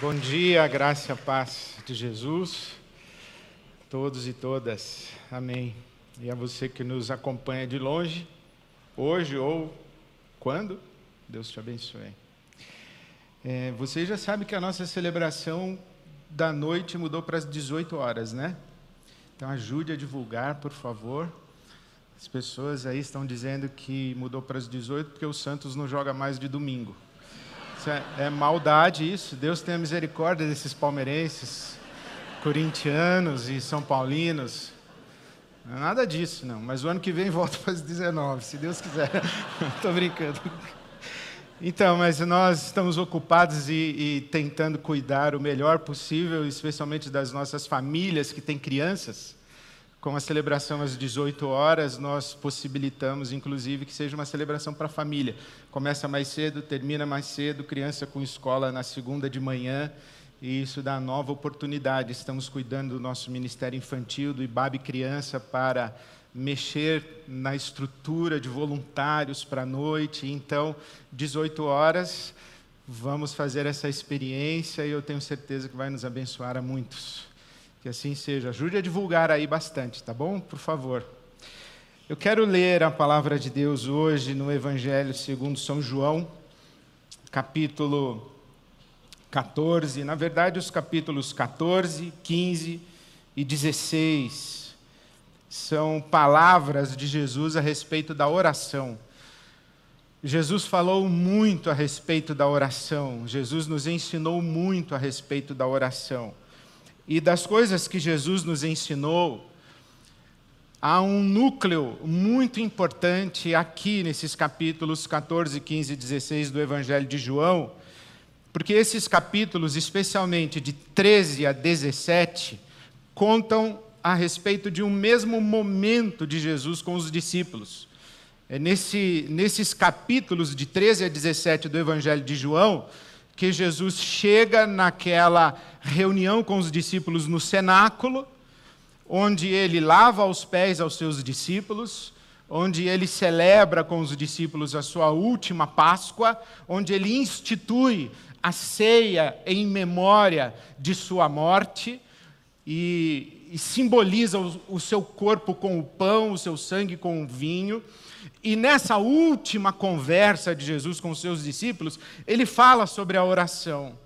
Bom dia, graça e paz de Jesus, todos e todas, amém. E a você que nos acompanha de longe, hoje ou quando, Deus te abençoe. É, você já sabe que a nossa celebração da noite mudou para as 18 horas, né? Então ajude a divulgar, por favor. As pessoas aí estão dizendo que mudou para as 18 porque o Santos não joga mais de domingo. Isso é, é maldade isso. Deus tenha misericórdia desses palmeirenses, corintianos e são paulinos. Não é nada disso, não. Mas o ano que vem volta para as 19, se Deus quiser. Estou brincando. Então, mas nós estamos ocupados e, e, tentando cuidar o melhor possível, especialmente das nossas famílias que têm crianças. Com a celebração às 18 horas, nós possibilitamos, inclusive, que seja uma celebração para a família. Começa mais cedo, termina mais cedo, criança com escola na segunda de manhã, e isso dá nova oportunidade. Estamos cuidando do nosso Ministério Infantil, do IBAB Criança, para mexer na estrutura de voluntários para a noite. Então, 18 horas, vamos fazer essa experiência e eu tenho certeza que vai nos abençoar a muitos. Que assim seja. Ajude a divulgar aí bastante, tá bom? Por favor. Eu quero ler a palavra de Deus hoje no Evangelho segundo São João, capítulo 14. Na verdade, os capítulos 14, 15 e 16 são palavras de Jesus a respeito da oração. Jesus falou muito a respeito da oração, Jesus nos ensinou muito a respeito da oração. E das coisas que Jesus nos ensinou, há um núcleo muito importante aqui nesses capítulos 14, 15 e 16 do Evangelho de João, porque esses capítulos, especialmente de 13 a 17, contam a respeito de um mesmo momento de Jesus com os discípulos. É nesse, nesses capítulos de 13 a 17 do Evangelho de João, que Jesus chega naquela reunião com os discípulos no cenáculo, onde ele lava os pés aos seus discípulos, onde ele celebra com os discípulos a sua última Páscoa, onde ele institui a ceia em memória de sua morte e, e simboliza o, o seu corpo com o pão, o seu sangue com o vinho. E nessa última conversa de Jesus com os seus discípulos, ele fala sobre a oração.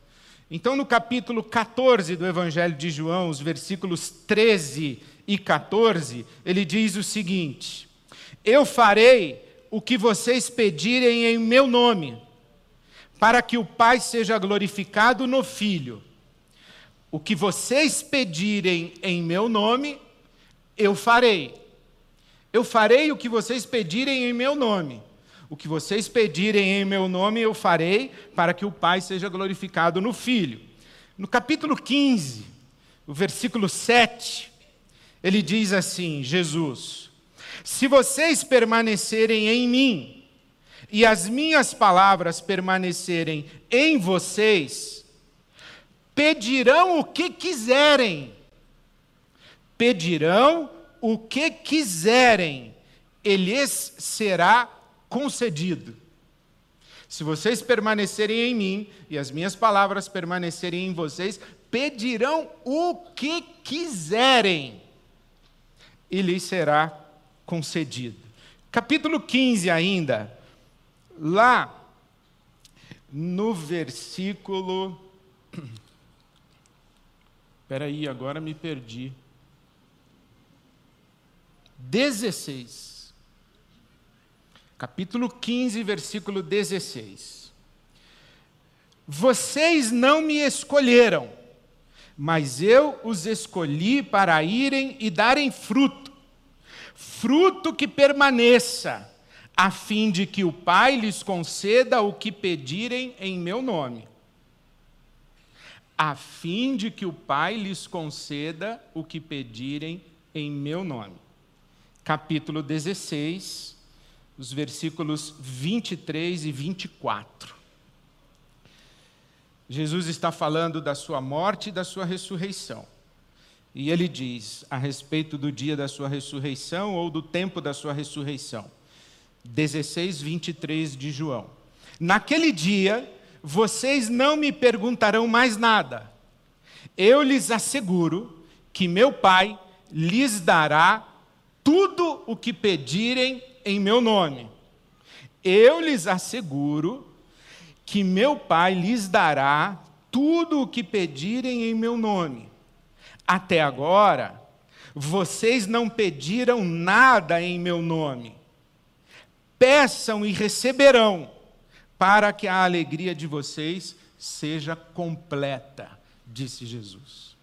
Então, no capítulo 14 do Evangelho de João, os versículos 13 e 14, ele diz o seguinte: Eu farei o que vocês pedirem em meu nome, para que o Pai seja glorificado no Filho. O que vocês pedirem em meu nome, eu farei eu farei o que vocês pedirem em meu nome. O que vocês pedirem em meu nome, eu farei, para que o Pai seja glorificado no Filho. No capítulo 15, o versículo 7, ele diz assim: Jesus, se vocês permanecerem em mim, e as minhas palavras permanecerem em vocês, pedirão o que quiserem. Pedirão o que quiserem, lhes será concedido. Se vocês permanecerem em mim e as minhas palavras permanecerem em vocês, pedirão o que quiserem e lhes será concedido. Capítulo 15 ainda, lá no versículo. Espera aí, agora me perdi. 16. Capítulo 15, versículo 16. Vocês não me escolheram, mas eu os escolhi para irem e darem fruto, fruto que permaneça, a fim de que o Pai lhes conceda o que pedirem em meu nome. A fim de que o Pai lhes conceda o que pedirem em meu nome capítulo 16, os versículos 23 e 24. Jesus está falando da sua morte e da sua ressurreição. E ele diz a respeito do dia da sua ressurreição ou do tempo da sua ressurreição. 16, 23 de João. Naquele dia, vocês não me perguntarão mais nada. Eu lhes asseguro que meu Pai lhes dará tudo o que pedirem em meu nome. Eu lhes asseguro que meu Pai lhes dará tudo o que pedirem em meu nome. Até agora, vocês não pediram nada em meu nome. Peçam e receberão, para que a alegria de vocês seja completa, disse Jesus.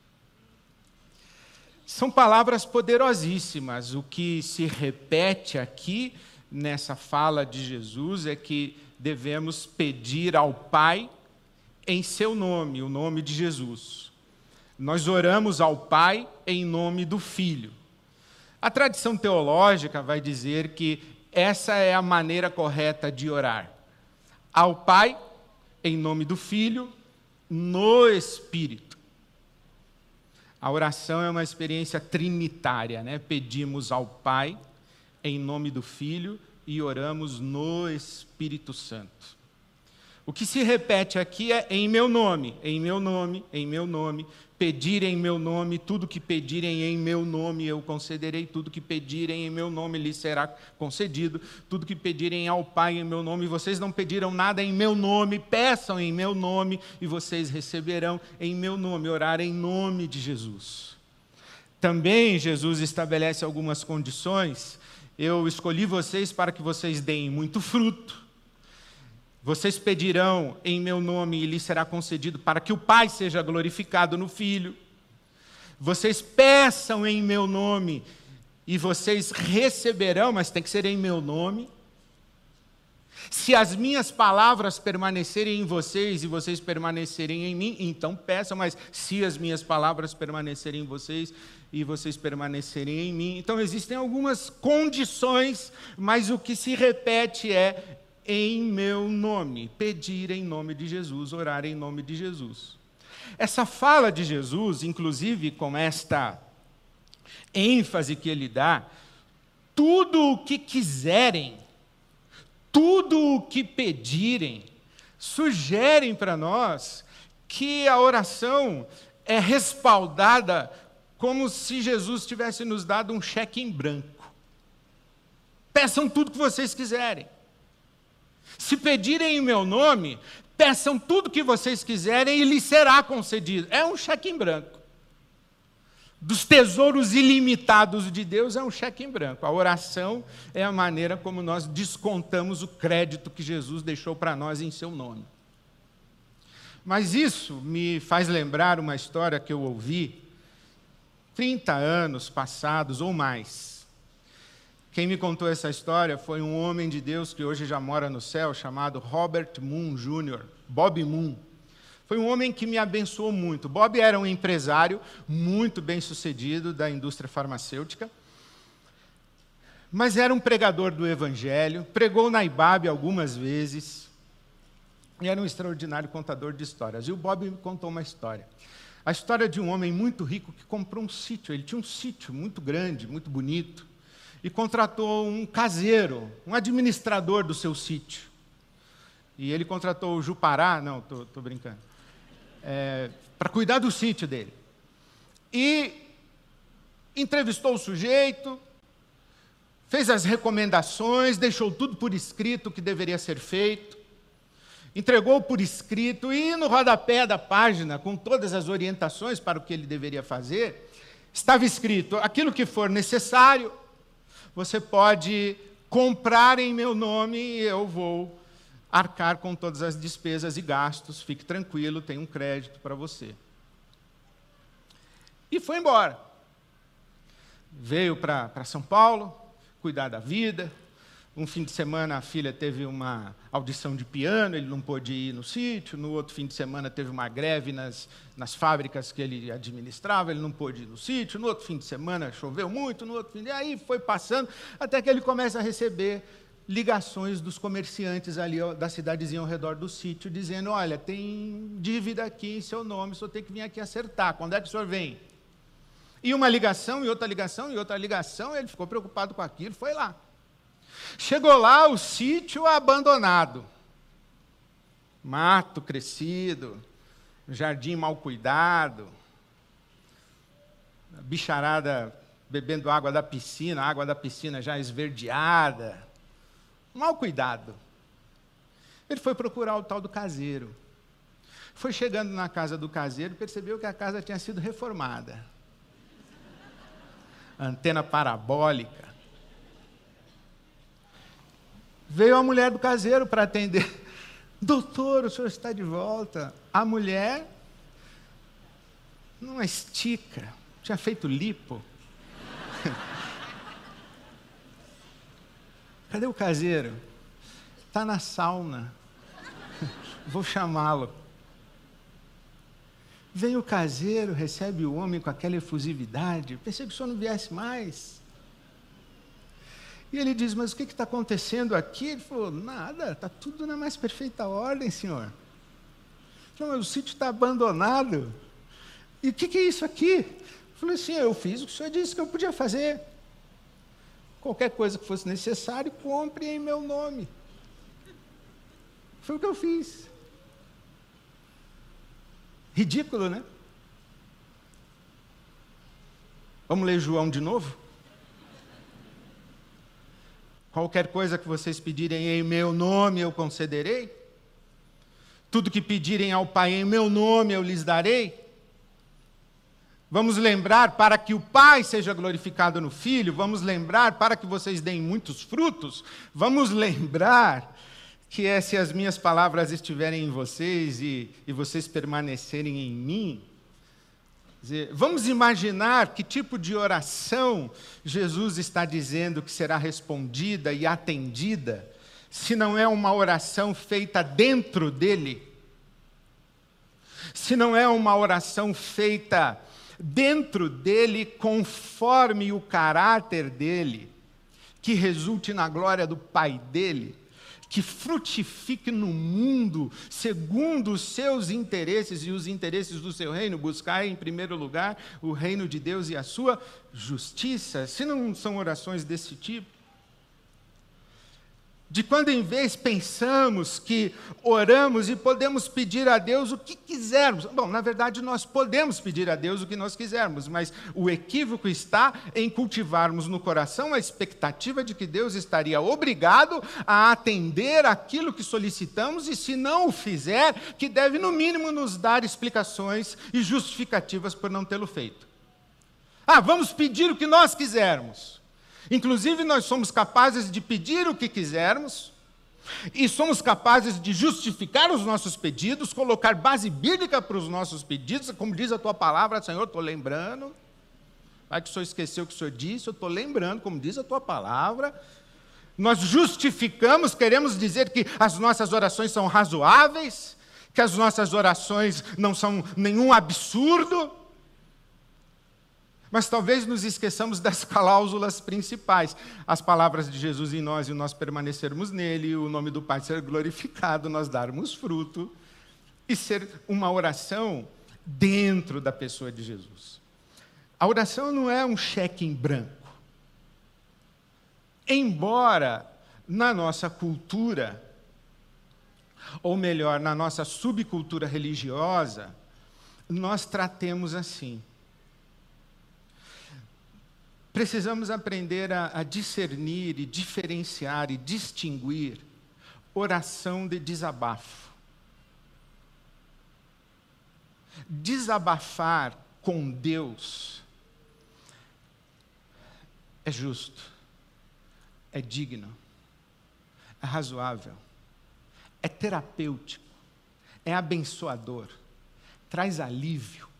São palavras poderosíssimas. O que se repete aqui nessa fala de Jesus é que devemos pedir ao Pai em seu nome, o nome de Jesus. Nós oramos ao Pai em nome do Filho. A tradição teológica vai dizer que essa é a maneira correta de orar. Ao Pai em nome do Filho, no Espírito. A oração é uma experiência trinitária, né? Pedimos ao Pai em nome do Filho e oramos no Espírito Santo. O que se repete aqui é em meu nome, em meu nome, em meu nome, pedir em meu nome, tudo que pedirem em meu nome eu concederei, tudo que pedirem em meu nome lhes será concedido, tudo que pedirem ao Pai em meu nome, vocês não pediram nada em meu nome, peçam em meu nome e vocês receberão em meu nome, orar em nome de Jesus. Também Jesus estabelece algumas condições. Eu escolhi vocês para que vocês deem muito fruto vocês pedirão em meu nome e lhes será concedido para que o Pai seja glorificado no Filho. Vocês peçam em meu nome e vocês receberão, mas tem que ser em meu nome. Se as minhas palavras permanecerem em vocês e vocês permanecerem em mim, então peçam, mas se as minhas palavras permanecerem em vocês e vocês permanecerem em mim. Então existem algumas condições, mas o que se repete é em meu nome, pedir em nome de Jesus, orar em nome de Jesus. Essa fala de Jesus, inclusive com esta ênfase que ele dá, tudo o que quiserem, tudo o que pedirem, sugerem para nós que a oração é respaldada como se Jesus tivesse nos dado um cheque em branco. Peçam tudo que vocês quiserem. Se pedirem em meu nome, peçam tudo que vocês quiserem e lhes será concedido. É um cheque em branco. Dos tesouros ilimitados de Deus é um cheque em branco. A oração é a maneira como nós descontamos o crédito que Jesus deixou para nós em seu nome. Mas isso me faz lembrar uma história que eu ouvi 30 anos passados ou mais quem me contou essa história foi um homem de Deus que hoje já mora no céu, chamado Robert Moon Jr., Bob Moon. Foi um homem que me abençoou muito. Bob era um empresário muito bem sucedido da indústria farmacêutica, mas era um pregador do Evangelho, pregou na Ibabe algumas vezes, e era um extraordinário contador de histórias. E o Bob me contou uma história. A história de um homem muito rico que comprou um sítio. Ele tinha um sítio muito grande, muito bonito e contratou um caseiro, um administrador do seu sítio. E ele contratou o Jupará, não, estou brincando, é, para cuidar do sítio dele. E entrevistou o sujeito, fez as recomendações, deixou tudo por escrito o que deveria ser feito, entregou por escrito e no rodapé da página, com todas as orientações para o que ele deveria fazer, estava escrito: aquilo que for necessário, você pode comprar em meu nome e eu vou arcar com todas as despesas e gastos. Fique tranquilo, tem um crédito para você. E foi embora. Veio para São Paulo, cuidar da vida, um fim de semana a filha teve uma audição de piano, ele não pôde ir no sítio. No outro fim de semana teve uma greve nas, nas fábricas que ele administrava, ele não pôde ir no sítio. No outro fim de semana choveu muito, no outro fim de aí foi passando, até que ele começa a receber ligações dos comerciantes ali da cidadezinha ao redor do sítio, dizendo: Olha, tem dívida aqui em seu nome, o senhor tem que vir aqui acertar. Quando é que o senhor vem? E uma ligação, e outra ligação, e outra ligação, ele ficou preocupado com aquilo, foi lá. Chegou lá, o sítio abandonado. mato crescido, jardim mal cuidado, bicharada bebendo água da piscina, água da piscina já esverdeada, mal cuidado. Ele foi procurar o tal do caseiro. Foi chegando na casa do caseiro, percebeu que a casa tinha sido reformada. Antena parabólica. Veio a mulher do caseiro para atender. Doutor, o senhor está de volta. A mulher não estica, tinha feito lipo. Cadê o caseiro? Está na sauna. Vou chamá-lo. Vem o caseiro, recebe o homem com aquela efusividade. Pensei que o senhor não viesse mais. E ele diz: Mas o que está acontecendo aqui? Ele falou: Nada, está tudo na mais perfeita ordem, senhor. Mas o sítio está abandonado. E o que, que é isso aqui? Eu falei assim: Eu fiz o que o senhor disse que eu podia fazer. Qualquer coisa que fosse necessário, compre em meu nome. Foi o que eu fiz. Ridículo, né? Vamos ler João de novo? Qualquer coisa que vocês pedirem em meu nome, eu concederei. Tudo que pedirem ao Pai em meu nome, eu lhes darei. Vamos lembrar para que o Pai seja glorificado no Filho. Vamos lembrar para que vocês deem muitos frutos. Vamos lembrar que é se as minhas palavras estiverem em vocês e, e vocês permanecerem em mim. Vamos imaginar que tipo de oração Jesus está dizendo que será respondida e atendida, se não é uma oração feita dentro dele, se não é uma oração feita dentro dele, conforme o caráter dele, que resulte na glória do Pai dele que frutifique no mundo segundo os seus interesses e os interesses do seu reino, buscar em primeiro lugar o reino de Deus e a sua justiça. Se não são orações desse tipo, de quando em vez pensamos que oramos e podemos pedir a Deus o que quisermos. Bom, na verdade, nós podemos pedir a Deus o que nós quisermos, mas o equívoco está em cultivarmos no coração a expectativa de que Deus estaria obrigado a atender aquilo que solicitamos e, se não o fizer, que deve, no mínimo, nos dar explicações e justificativas por não tê-lo feito. Ah, vamos pedir o que nós quisermos. Inclusive, nós somos capazes de pedir o que quisermos, e somos capazes de justificar os nossos pedidos, colocar base bíblica para os nossos pedidos, como diz a tua palavra, Senhor, estou lembrando. Vai que o Senhor esqueceu o que o Senhor disse, eu estou lembrando, como diz a tua palavra. Nós justificamos, queremos dizer que as nossas orações são razoáveis, que as nossas orações não são nenhum absurdo. Mas talvez nos esqueçamos das cláusulas principais. As palavras de Jesus em nós e nós permanecermos nele, o nome do Pai ser glorificado, nós darmos fruto e ser uma oração dentro da pessoa de Jesus. A oração não é um cheque em branco. Embora na nossa cultura, ou melhor, na nossa subcultura religiosa, nós tratemos assim. Precisamos aprender a, a discernir e diferenciar e distinguir oração de desabafo. Desabafar com Deus é justo, é digno, é razoável, é terapêutico, é abençoador, traz alívio.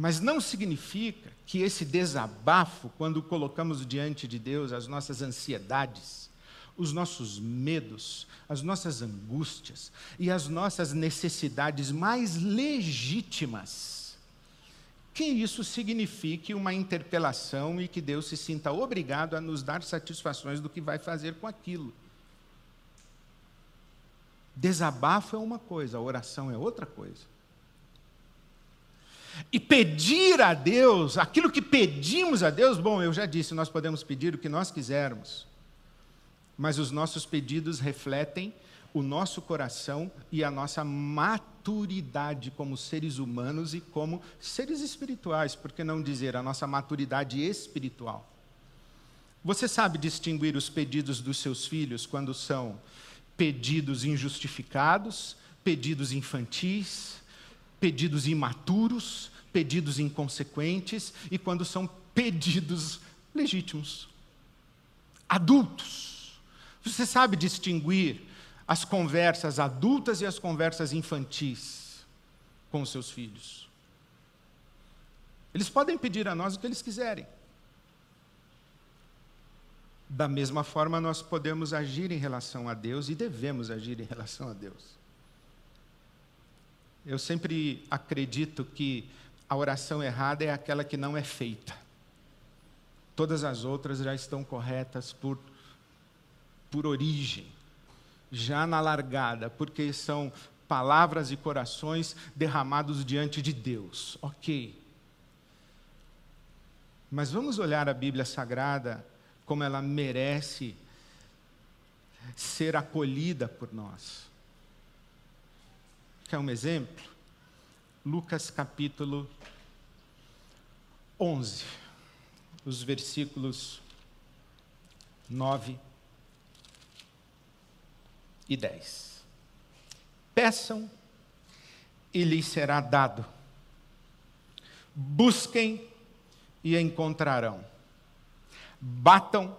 Mas não significa que esse desabafo, quando colocamos diante de Deus as nossas ansiedades, os nossos medos, as nossas angústias e as nossas necessidades mais legítimas, que isso signifique uma interpelação e que Deus se sinta obrigado a nos dar satisfações do que vai fazer com aquilo. Desabafo é uma coisa, oração é outra coisa. E pedir a Deus, aquilo que pedimos a Deus, bom, eu já disse, nós podemos pedir o que nós quisermos, mas os nossos pedidos refletem o nosso coração e a nossa maturidade como seres humanos e como seres espirituais, por que não dizer a nossa maturidade espiritual? Você sabe distinguir os pedidos dos seus filhos quando são pedidos injustificados, pedidos infantis, pedidos imaturos, pedidos inconsequentes e quando são pedidos legítimos, adultos. Você sabe distinguir as conversas adultas e as conversas infantis com os seus filhos. Eles podem pedir a nós o que eles quiserem. Da mesma forma, nós podemos agir em relação a Deus e devemos agir em relação a Deus. Eu sempre acredito que a oração errada é aquela que não é feita. Todas as outras já estão corretas por, por origem, já na largada, porque são palavras e corações derramados diante de Deus. Ok. Mas vamos olhar a Bíblia Sagrada como ela merece ser acolhida por nós. Quer um exemplo? Lucas capítulo 11, os versículos 9 e 10. Peçam e lhes será dado. Busquem e encontrarão Batam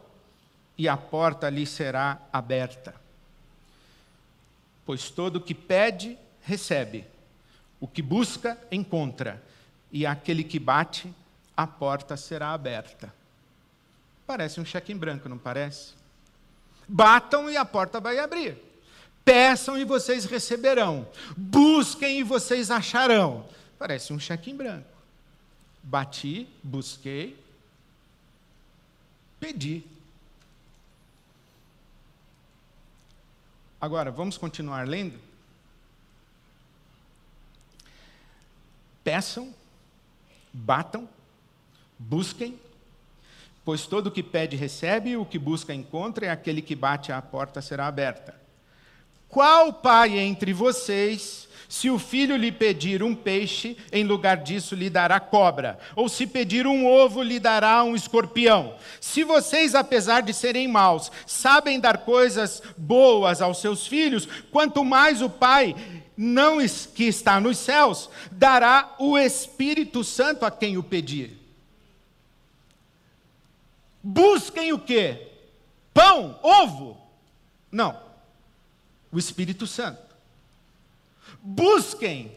e a porta lhe será aberta. Pois todo que pede, recebe. O que busca, encontra. E aquele que bate, a porta será aberta. Parece um cheque em branco, não parece? Batam e a porta vai abrir. Peçam e vocês receberão. Busquem e vocês acharão. Parece um cheque em branco. Bati, busquei, pedir. Agora, vamos continuar lendo? Peçam, batam, busquem, pois todo o que pede recebe, o que busca encontra, e aquele que bate à porta será aberta. Qual pai entre vocês se o filho lhe pedir um peixe, em lugar disso lhe dará cobra. Ou se pedir um ovo, lhe dará um escorpião. Se vocês, apesar de serem maus, sabem dar coisas boas aos seus filhos, quanto mais o Pai não que está nos céus dará o Espírito Santo a quem o pedir. Busquem o quê? Pão, ovo? Não. O Espírito Santo busquem,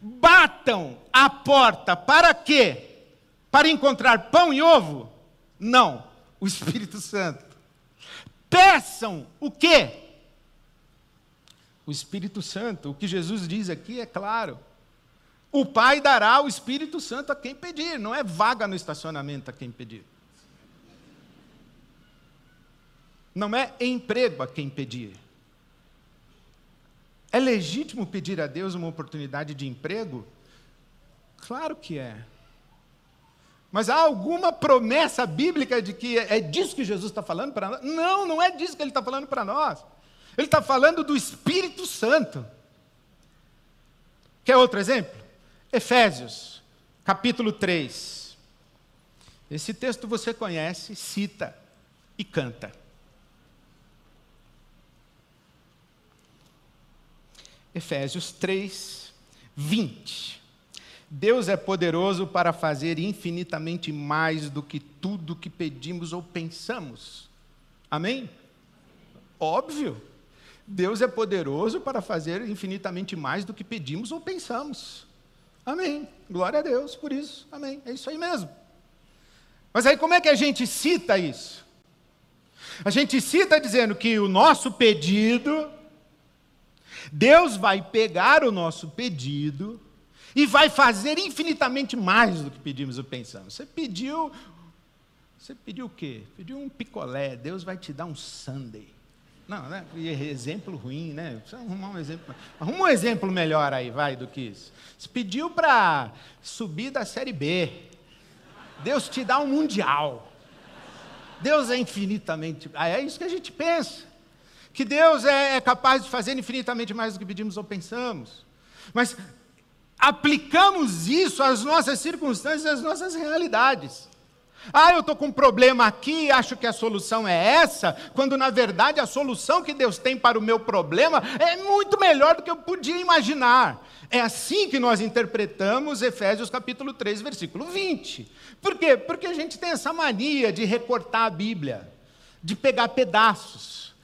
batam a porta, para quê? Para encontrar pão e ovo? Não, o Espírito Santo. Peçam o quê? O Espírito Santo. O que Jesus diz aqui é claro. O Pai dará o Espírito Santo a quem pedir, não é vaga no estacionamento a quem pedir. Não é emprego a quem pedir. É legítimo pedir a Deus uma oportunidade de emprego? Claro que é. Mas há alguma promessa bíblica de que é disso que Jesus está falando para nós? Não, não é disso que ele está falando para nós. Ele está falando do Espírito Santo. Quer outro exemplo? Efésios, capítulo 3. Esse texto você conhece, cita e canta. Efésios 3, 20. Deus é poderoso para fazer infinitamente mais do que tudo que pedimos ou pensamos. Amém? Óbvio. Deus é poderoso para fazer infinitamente mais do que pedimos ou pensamos. Amém. Glória a Deus por isso. Amém. É isso aí mesmo. Mas aí como é que a gente cita isso? A gente cita dizendo que o nosso pedido Deus vai pegar o nosso pedido e vai fazer infinitamente mais do que pedimos ou pensamos. Você pediu, você pediu o quê? Pediu um picolé, Deus vai te dar um sundae. Não, né? Exemplo ruim, né? Precisa arrumar um exemplo. Arruma um exemplo melhor aí, vai, do que isso. Você pediu para subir da série B. Deus te dá um mundial. Deus é infinitamente. É isso que a gente pensa. que Deus é, é capaz de fazer infinitamente mais do que pedimos ou pensamos. Mas aplicamos isso às nossas circunstâncias, às nossas realidades. Ah, eu estou com um problema aqui e acho que a solução é essa, quando na verdade a solução que Deus tem para o meu problema é muito melhor do que eu podia imaginar. É assim que nós interpretamos Efésios capítulo 3, versículo 20. Por quê? Porque a gente tem essa mania de recortar a Bíblia, de pegar pedaços.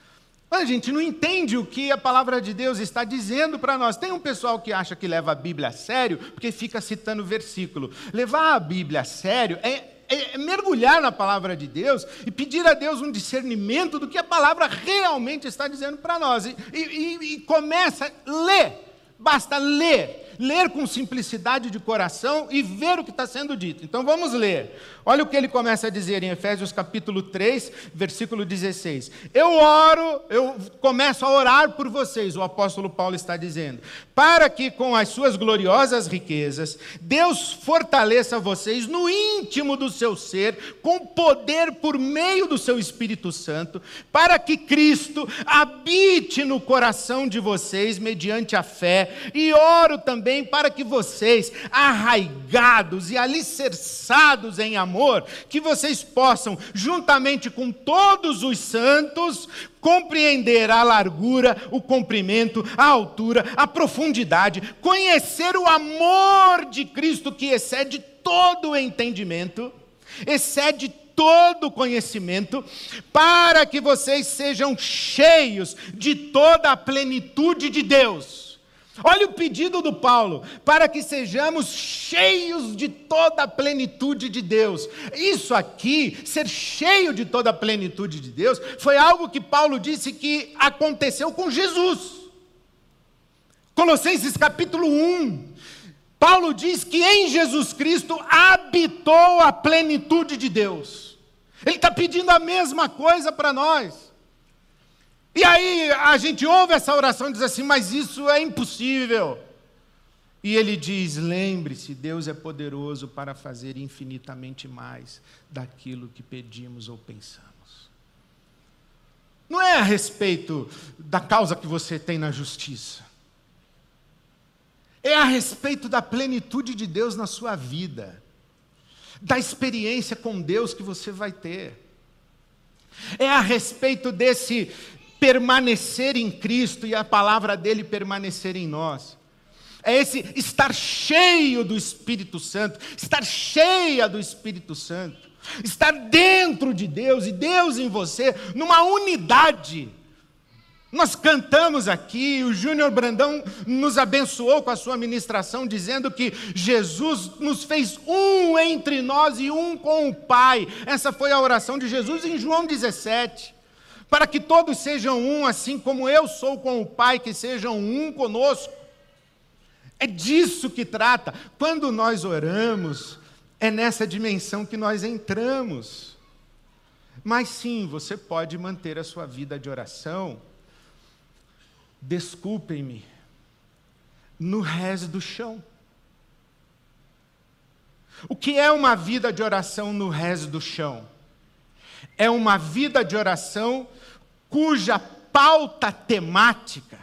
A gente não entende o que a palavra de Deus está dizendo para nós. Tem um pessoal que acha que leva a Bíblia a sério porque fica citando versículo. Levar a Bíblia a sério é é, é mergulhar na palavra de Deus e pedir a Deus um discernimento do que a palavra realmente está dizendo para nós. E, e, e começa a ler, basta ler ler com simplicidade de coração e ver o que está sendo dito. Então vamos ler. Olha o que ele começa a dizer em Efésios capítulo 3, versículo 16. Eu oro, eu começo a orar por vocês, o apóstolo Paulo está dizendo, para que com as suas gloriosas riquezas, Deus fortaleça vocês no íntimo do seu ser, com poder por meio do seu Espírito Santo, para que Cristo habite no coração de vocês mediante a fé, e oro também para que vocês, arraigados e alicerçados em amor, que vocês possam, juntamente com todos os santos, compreender a largura, o comprimento, a altura, a profundidade, conhecer o amor de Cristo que excede todo o entendimento, excede todo conhecimento, para que vocês sejam cheios de toda a plenitude de Deus. Olha o pedido do Paulo, para que sejamos cheios de toda a plenitude de Deus. Isso aqui, ser cheio de toda a plenitude de Deus, foi algo que Paulo disse que aconteceu com Jesus. Colossenses capítulo 1. Paulo diz que em Jesus Cristo habitou a plenitude de Deus. Ele está pedindo a mesma coisa para nós. E aí a gente ouve essa oração e diz assim: mas isso é impossível. E ele diz: lembre-se, Deus é poderoso para fazer infinitamente mais daquilo que pedimos ou pensamos. Não é a respeito da causa que você tem na justiça, é a respeito da plenitude de Deus na sua vida, da experiência com Deus que você vai ter. É a respeito desse permanecer em Cristo e a palavra dele permanecer em nós. É esse estar cheio do Espírito Santo, estar cheia do Espírito Santo, estar dentro de Deus e Deus em você, numa unidade. Nós cantamos aqui, o Júnior Brandão nos abençoou com a sua ministração, dizendo que Jesus nos fez um entre nós e um com o Pai. Essa foi a oração de Jesus em João 17 para que todos sejam um, assim como eu sou com o Pai, que sejam um conosco. É disso que trata. Quando nós oramos, é nessa dimensão que nós entramos. Mas sim, você pode manter a sua vida de oração, desculpem-me, no resto do chão. O que é uma vida de oração no resto do chão? É uma vida de oração cuja pauta temática,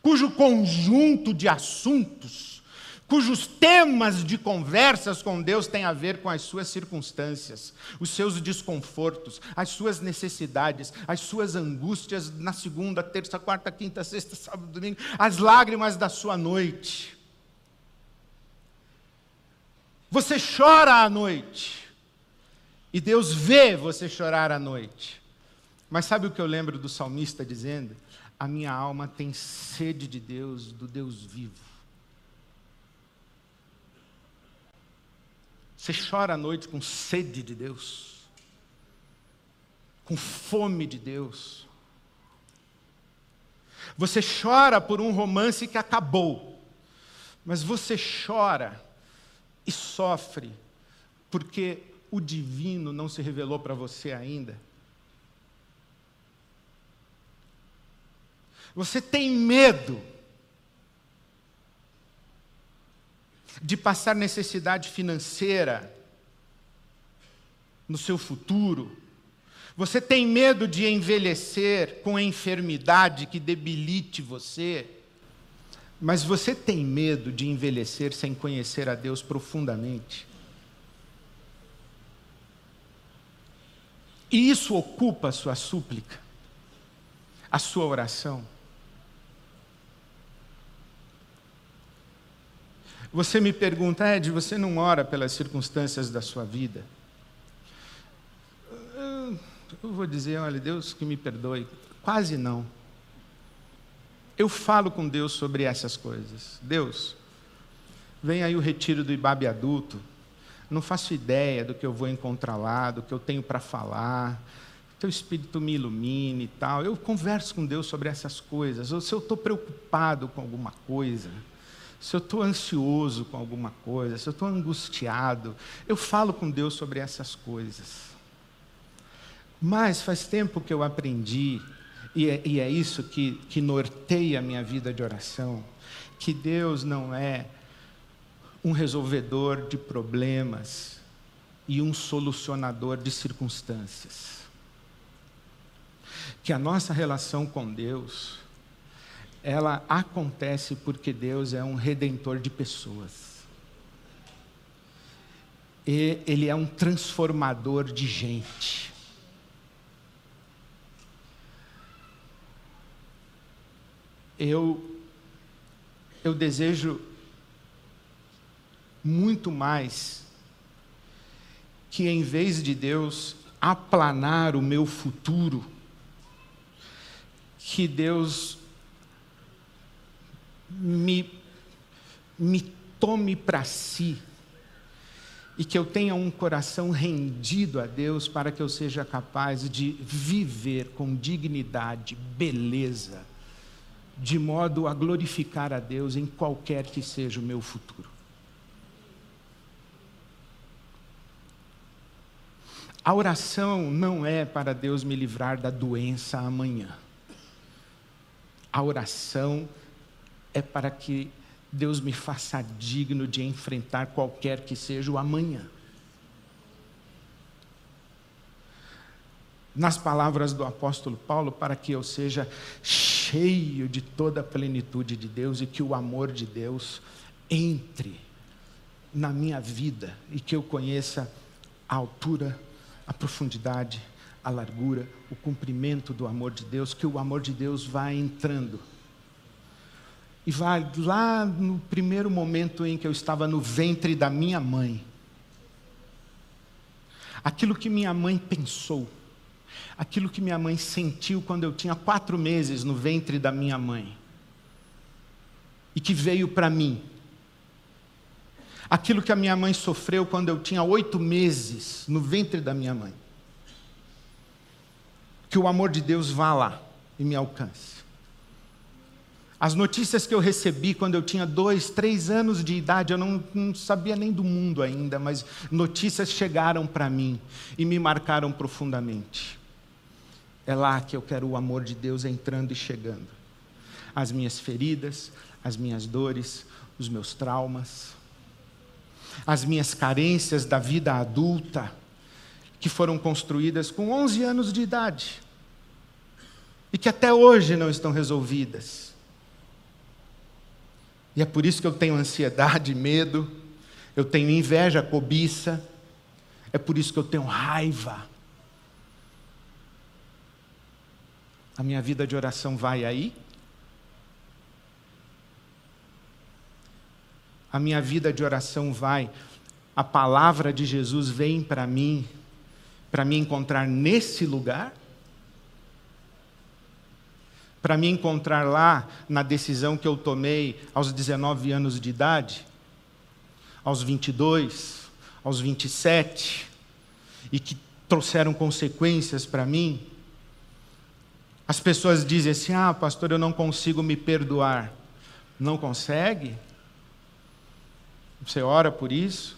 cujo conjunto de assuntos, cujos temas de conversas com Deus têm a ver com as suas circunstâncias, os seus desconfortos, as suas necessidades, as suas angústias na segunda, terça, quarta, quinta, sexta, sábado, domingo, as lágrimas da sua noite. Você chora à noite, e Deus vê você chorar à noite. Mas sabe o que eu lembro do salmista dizendo? A minha alma tem sede de Deus, do Deus vivo. Você chora à noite com sede de Deus, com fome de Deus. Você chora por um romance que acabou, mas você chora e sofre porque o divino não se revelou para você ainda. Você tem medo de passar necessidade financeira no seu futuro. Você tem medo de envelhecer com enfermidade que debilite você? Mas você tem medo de envelhecer sem conhecer a Deus profundamente? E isso ocupa a sua súplica, a sua oração. Você me pergunta, Ed, você não ora pelas circunstâncias da sua vida? Eu vou dizer, olha, Deus que me perdoe. Quase não. Eu falo com Deus sobre essas coisas. Deus, vem aí o retiro do Ibabe adulto. Não faço ideia do que eu vou encontrar lá, do que eu tenho para falar. Teu Espírito me ilumine e tal. Eu converso com Deus sobre essas coisas. Ou se eu estou preocupado com alguma coisa, se eu estou ansioso com alguma coisa, se eu estou angustiado, eu falo com Deus sobre essas coisas. Mas faz tempo que eu aprendi e é, e é isso que, que norteia a minha vida de oração, que Deus não é um resolvedor de problemas e um solucionador de circunstâncias. Que a nossa relação com Deus, ela acontece porque Deus é um redentor de pessoas. E ele é um transformador de gente. eu, eu desejo muito mais que, em vez de Deus aplanar o meu futuro, que Deus me, me tome para si e que eu tenha um coração rendido a Deus para que eu seja capaz de viver com dignidade, beleza, de modo a glorificar a Deus em qualquer que seja o meu futuro. A oração não é para Deus me livrar da doença amanhã. A oração é para que Deus me faça digno de enfrentar qualquer que seja o amanhã. Nas palavras do apóstolo Paulo, para que eu seja cheio de toda a plenitude de Deus e que o amor de Deus entre na minha vida e que eu conheça a altura, a profundidade, a largura, o cumprimento do amor de Deus, que o amor de Deus vá entrando. E vai lá no primeiro momento em que eu estava no ventre da minha mãe. Aquilo que minha mãe pensou aquilo que minha mãe sentiu quando eu tinha quatro meses no ventre da minha mãe e que veio para mim. Aquilo que a minha mãe sofreu quando eu tinha oito meses no ventre da minha mãe. Que o amor de Deus vá lá e me alcance. As notícias que eu recebi quando eu tinha dois, três anos de idade, eu não, não sabia nem do mundo ainda, mas notícias chegaram para mim e me marcaram profundamente. É lá que eu quero o amor de Deus entrando e chegando. As minhas feridas, as minhas dores, os meus traumas, as minhas carências da vida adulta, que foram construídas com 11 anos de idade e que até hoje não estão resolvidas. E é por isso que eu tenho ansiedade, medo, eu tenho inveja, cobiça, é por isso que eu tenho raiva A minha vida de oração vai aí? A minha vida de oração vai. A palavra de Jesus vem para mim, para me encontrar nesse lugar? Para me encontrar lá na decisão que eu tomei aos 19 anos de idade, aos 22, aos 27, e que trouxeram consequências para mim? As pessoas dizem assim: ah, pastor, eu não consigo me perdoar. Não consegue? Você ora por isso?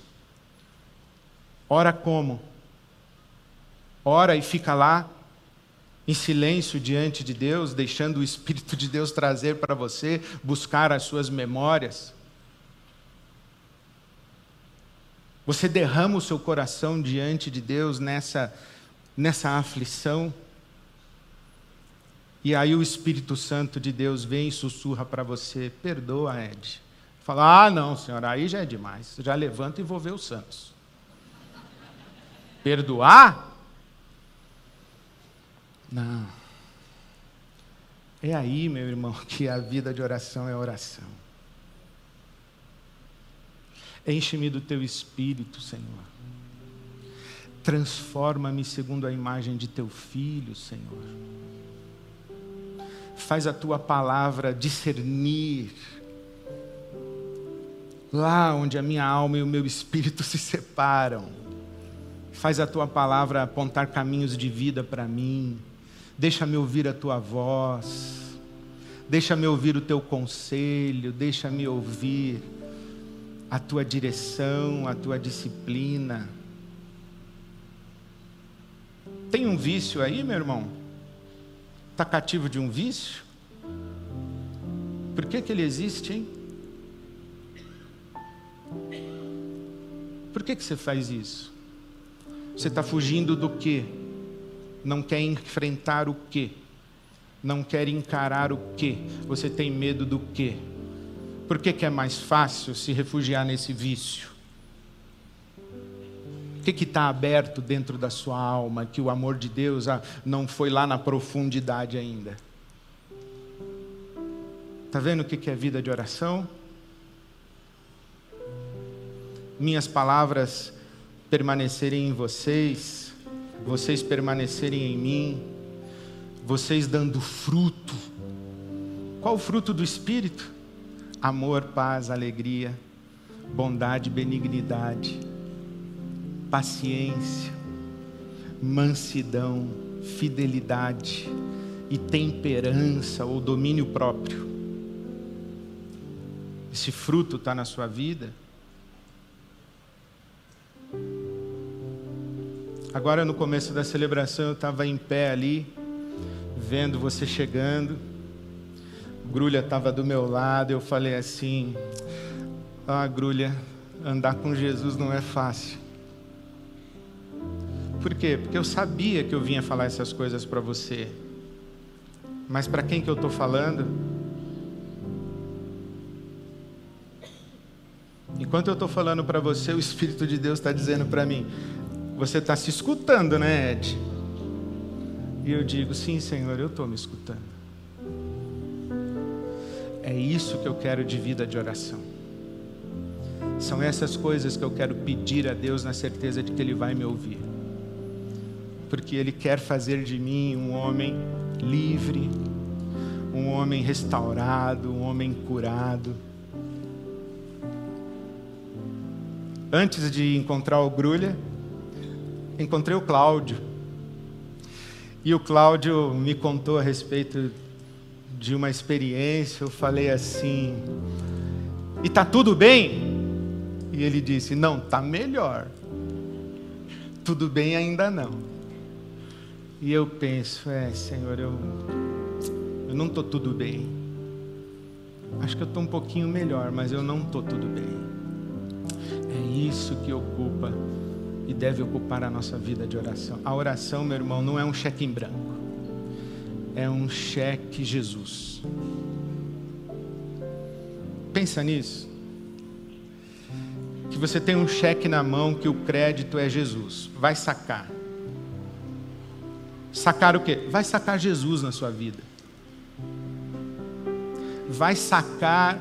Ora como? Ora e fica lá, em silêncio diante de Deus, deixando o Espírito de Deus trazer para você, buscar as suas memórias. Você derrama o seu coração diante de Deus nessa nessa aflição. E aí o Espírito Santo de Deus vem e sussurra para você: perdoa, Ed. Fala, ah, não, senhora, aí já é demais. Já levanta e vou ver os santos. Perdoar? Não. É aí, meu irmão, que a vida de oração é oração. Enche-me do teu espírito, Senhor. Transforma-me segundo a imagem de teu filho, Senhor. Faz a tua palavra discernir lá onde a minha alma e o meu espírito se separam. Faz a tua palavra apontar caminhos de vida para mim. Deixa-me ouvir a tua voz. Deixa-me ouvir o teu conselho. Deixa-me ouvir a tua direção, a tua disciplina. Tem um vício aí, meu irmão? Está cativo de um vício? Por que, que ele existe, hein? Por que, que você faz isso? Você está fugindo do quê? Não quer enfrentar o quê? Não quer encarar o quê? Você tem medo do quê? Por que, que é mais fácil se refugiar nesse vício? O que está aberto dentro da sua alma que o amor de Deus ah, não foi lá na profundidade ainda? Está vendo o que, que é vida de oração? Minhas palavras permanecerem em vocês, vocês permanecerem em mim, vocês dando fruto. Qual o fruto do Espírito? amor, paz, alegria, bondade, benignidade, paciência, mansidão, fidelidade e temperança ou domínio próprio. Esse fruto está na sua vida. Agora, no começo da celebração, eu estava em pé ali, vendo você chegando. Grulha estava do meu lado, eu falei assim: Ah, Grulha, andar com Jesus não é fácil. Por quê? Porque eu sabia que eu vinha falar essas coisas para você. Mas para quem que eu estou falando? Enquanto eu estou falando para você, o Espírito de Deus está dizendo para mim: Você está se escutando, né, Ed? E eu digo: Sim, Senhor, eu estou me escutando. É isso que eu quero de vida de oração. São essas coisas que eu quero pedir a Deus na certeza de que Ele vai me ouvir. Porque Ele quer fazer de mim um homem livre, um homem restaurado, um homem curado. Antes de encontrar o Grulha, encontrei o Cláudio. E o Cláudio me contou a respeito de uma experiência, eu falei assim: "E tá tudo bem?" E ele disse: "Não, tá melhor. Tudo bem ainda não." E eu penso: "É, Senhor, eu eu não tô tudo bem. Acho que eu tô um pouquinho melhor, mas eu não tô tudo bem." É isso que ocupa e deve ocupar a nossa vida de oração. A oração, meu irmão, não é um cheque em branco é um cheque Jesus. Pensa nisso. Que você tem um cheque na mão que o crédito é Jesus. Vai sacar. Sacar o quê? Vai sacar Jesus na sua vida. Vai sacar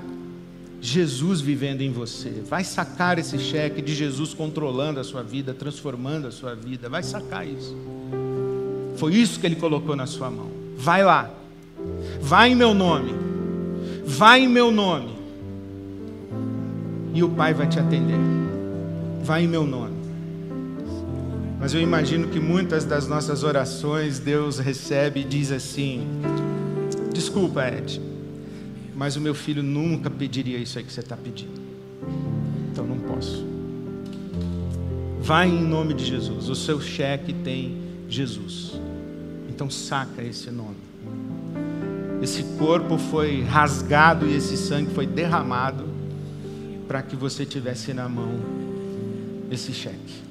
Jesus vivendo em você. Vai sacar esse cheque de Jesus controlando a sua vida, transformando a sua vida. Vai sacar isso. Foi isso que ele colocou na sua mão. Vai lá. Vai em meu nome. Vai em meu nome. E o Pai vai te atender. Vai em meu nome. Mas eu imagino que muitas das nossas orações Deus recebe e diz assim: Desculpa, Ed, mas o meu filho nunca pediria isso aí que você está pedindo. Então não posso. Vai em nome de Jesus. O seu cheque tem Jesus. Então saca esse nome. Esse corpo foi rasgado e esse sangue foi derramado para que você tivesse na mão esse cheque.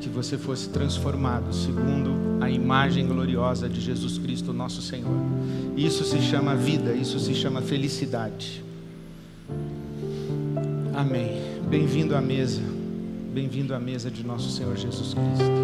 Que você fosse transformado segundo a imagem gloriosa de Jesus Cristo, nosso Senhor. Isso se chama vida, isso se chama felicidade. Amém. Bem-vindo à mesa. Bem-vindo à mesa de nosso Senhor Jesus Cristo.